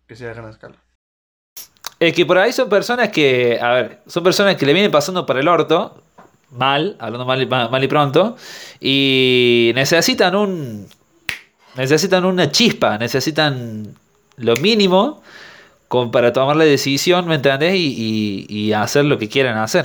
Que sea a gran escala. Es que por ahí son personas que, a ver, son personas que le vienen pasando por el orto, mal, hablando mal, y- mal y pronto, y necesitan un. Necesitan una chispa, necesitan lo mínimo como para tomar la decisión, ¿me entendés? Y, y- y hacer lo que quieran hacer.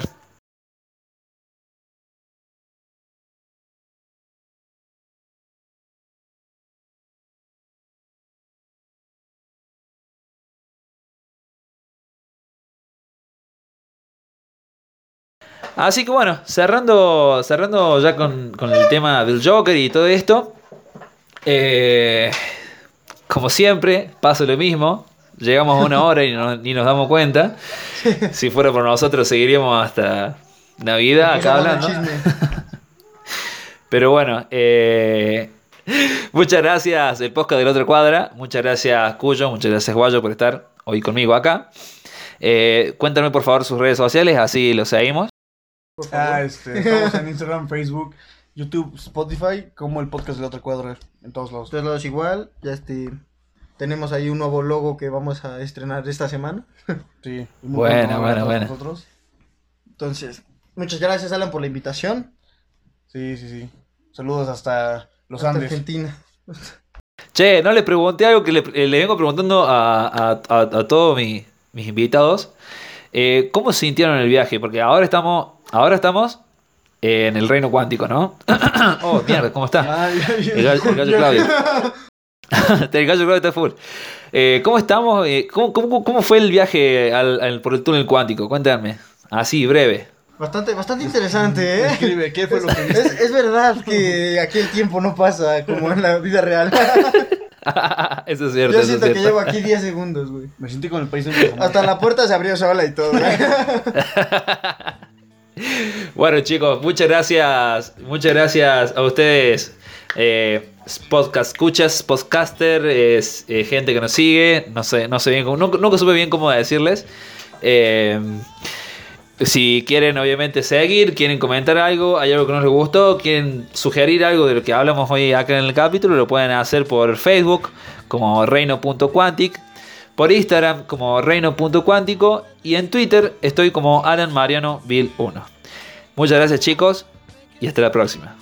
Así que bueno, cerrando, cerrando ya con, con el tema del Joker y todo esto. eh, como siempre, pasa lo mismo. Llegamos a una hora y no- ni nos damos cuenta. [LAUGHS] Si fuera por nosotros, seguiríamos hasta Navidad acá hablando. [LAUGHS] Pero bueno, eh, muchas gracias el podcast del otro cuadra. Muchas gracias Cuyo, muchas gracias Guayo por estar hoy conmigo acá. Eh, cuéntame por favor sus redes sociales, así lo seguimos. Por favor. Ah, este, estamos en [LAUGHS] Instagram, Facebook, YouTube, Spotify, como el podcast de la otra cuadra, en todos lados. Todos lados igual, ya este... Tenemos ahí un nuevo logo que vamos a estrenar esta semana. [LAUGHS] Sí, muy buena, todos buena. Nosotros. Entonces, muchas gracias Alan por la invitación. Sí, sí, sí. Saludos hasta Los Hasta Andes. Argentina. Che, no le pregunté algo que le, eh, le vengo preguntando a, a- a- a todos mi- mis invitados. Eh, ¿Cómo se sintieron en el viaje? Porque ahora estamos, ahora estamos eh, en el reino cuántico, ¿no? [COUGHS] oh, mierda, ¿cómo está? El gallo, el gallo Claudio. [LAUGHS] el gallo Claudio está full. Eh, ¿Cómo estamos? Eh, ¿cómo, cómo, cómo fue el viaje al- al- por el túnel cuántico? Cuéntame. Así, breve. Bastante, bastante interesante, ¿eh? Escribe, ¿qué fue lo que viste? Es, es verdad que aquí el tiempo no pasa como en la vida real. [LAUGHS] eso es cierto. Yo eso es siento que cierto. llevo aquí 10 segundos, güey. Me sentí con el país de. Hasta la puerta se abrió sola y todo, güey. [LAUGHS] Bueno chicos, muchas gracias, muchas gracias a ustedes, eh, podcast escuchas, podcaster, es, eh, gente que nos sigue, no sé, no sé bien, cómo- nunca, supe bien cómo decirles. Eh, si quieren obviamente seguir, quieren comentar algo, hay algo que no les gustó, quieren sugerir algo de lo que hablamos hoy acá en el capítulo, lo pueden hacer por Facebook como reino.quantic, por Instagram como reino.cuántico y en Twitter estoy como Alan Mariano Bill 1. Muchas gracias chicos y hasta la próxima.